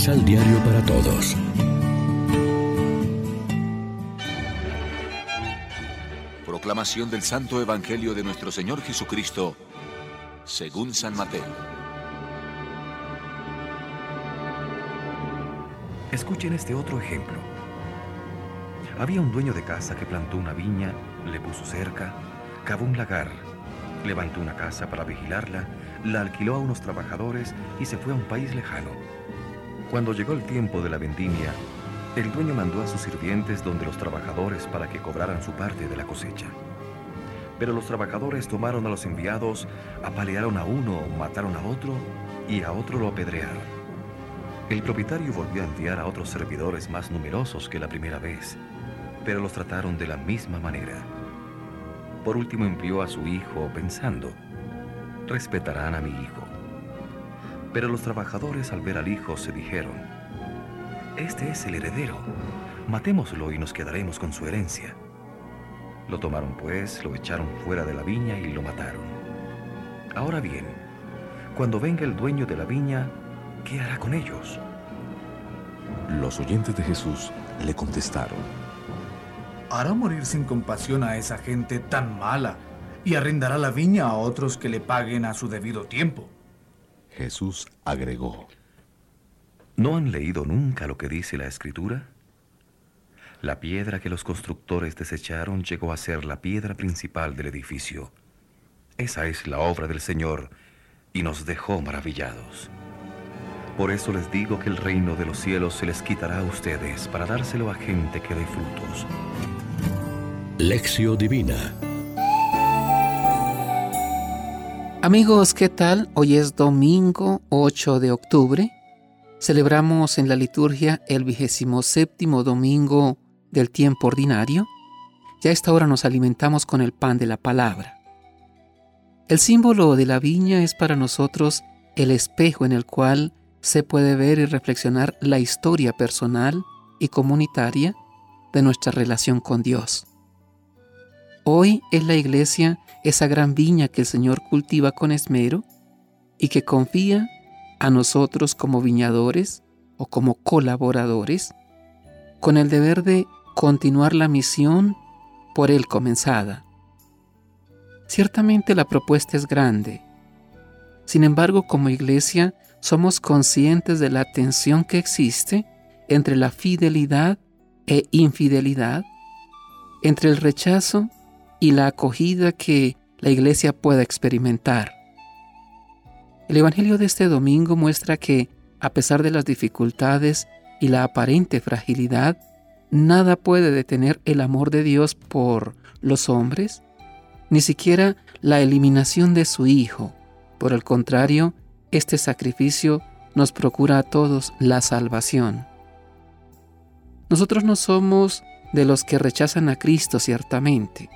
Misal Diario para Todos. Proclamación del Santo Evangelio de nuestro Señor Jesucristo, según San Mateo. Escuchen este otro ejemplo. Había un dueño de casa que plantó una viña, le puso cerca, cavó un lagar, levantó una casa para vigilarla, la alquiló a unos trabajadores y se fue a un país lejano. Cuando llegó el tiempo de la vendimia, el dueño mandó a sus sirvientes donde los trabajadores para que cobraran su parte de la cosecha. Pero los trabajadores tomaron a los enviados, apalearon a uno, mataron a otro y a otro lo apedrearon. El propietario volvió a enviar a otros servidores más numerosos que la primera vez, pero los trataron de la misma manera. Por último envió a su hijo pensando, respetarán a mi hijo. Pero los trabajadores al ver al hijo se dijeron, este es el heredero, matémoslo y nos quedaremos con su herencia. Lo tomaron pues, lo echaron fuera de la viña y lo mataron. Ahora bien, cuando venga el dueño de la viña, ¿qué hará con ellos? Los oyentes de Jesús le contestaron, hará morir sin compasión a esa gente tan mala y arrendará la viña a otros que le paguen a su debido tiempo. Jesús agregó, ¿no han leído nunca lo que dice la Escritura? La piedra que los constructores desecharon llegó a ser la piedra principal del edificio. Esa es la obra del Señor y nos dejó maravillados. Por eso les digo que el reino de los cielos se les quitará a ustedes para dárselo a gente que dé frutos. Lección Divina Amigos, ¿qué tal? Hoy es domingo 8 de octubre. Celebramos en la liturgia el vigésimo séptimo domingo del tiempo ordinario. Ya a esta hora nos alimentamos con el pan de la palabra. El símbolo de la viña es para nosotros el espejo en el cual se puede ver y reflexionar la historia personal y comunitaria de nuestra relación con Dios. Hoy es la iglesia esa gran viña que el Señor cultiva con esmero y que confía a nosotros como viñadores o como colaboradores con el deber de continuar la misión por Él comenzada. Ciertamente la propuesta es grande. Sin embargo, como iglesia, somos conscientes de la tensión que existe entre la fidelidad e infidelidad, entre el rechazo y la acogida que la iglesia pueda experimentar. El Evangelio de este domingo muestra que, a pesar de las dificultades y la aparente fragilidad, nada puede detener el amor de Dios por los hombres, ni siquiera la eliminación de su Hijo. Por el contrario, este sacrificio nos procura a todos la salvación. Nosotros no somos de los que rechazan a Cristo ciertamente.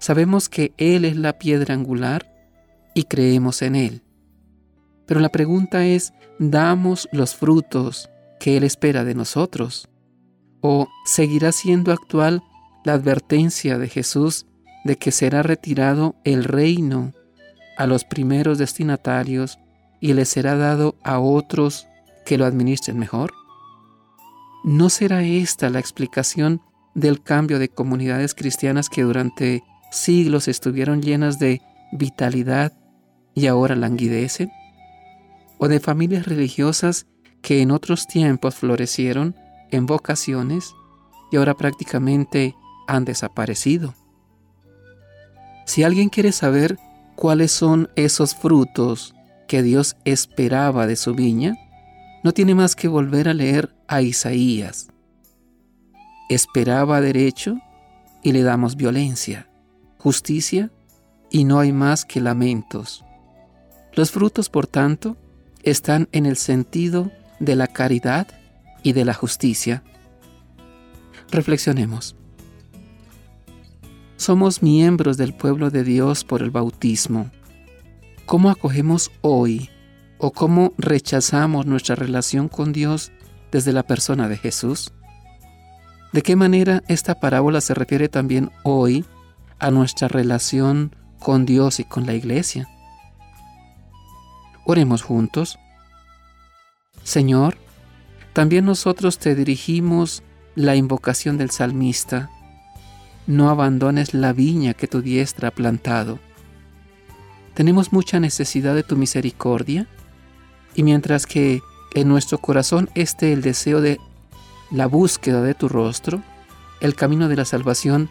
Sabemos que Él es la piedra angular y creemos en Él. Pero la pregunta es, ¿damos los frutos que Él espera de nosotros? ¿O seguirá siendo actual la advertencia de Jesús de que será retirado el reino a los primeros destinatarios y le será dado a otros que lo administren mejor? ¿No será esta la explicación del cambio de comunidades cristianas que durante siglos estuvieron llenas de vitalidad y ahora languidecen? ¿O de familias religiosas que en otros tiempos florecieron en vocaciones y ahora prácticamente han desaparecido? Si alguien quiere saber cuáles son esos frutos que Dios esperaba de su viña, no tiene más que volver a leer a Isaías. Esperaba derecho y le damos violencia justicia y no hay más que lamentos. Los frutos, por tanto, están en el sentido de la caridad y de la justicia. Reflexionemos. Somos miembros del pueblo de Dios por el bautismo. ¿Cómo acogemos hoy o cómo rechazamos nuestra relación con Dios desde la persona de Jesús? ¿De qué manera esta parábola se refiere también hoy a nuestra relación con Dios y con la iglesia. Oremos juntos. Señor, También nosotros te dirigimos la invocación del salmista. No abandones la viña que tu diestra ha plantado. Tenemos mucha necesidad de tu misericordia y mientras que en nuestro corazón esté el deseo de la búsqueda de tu rostro, el camino de la salvación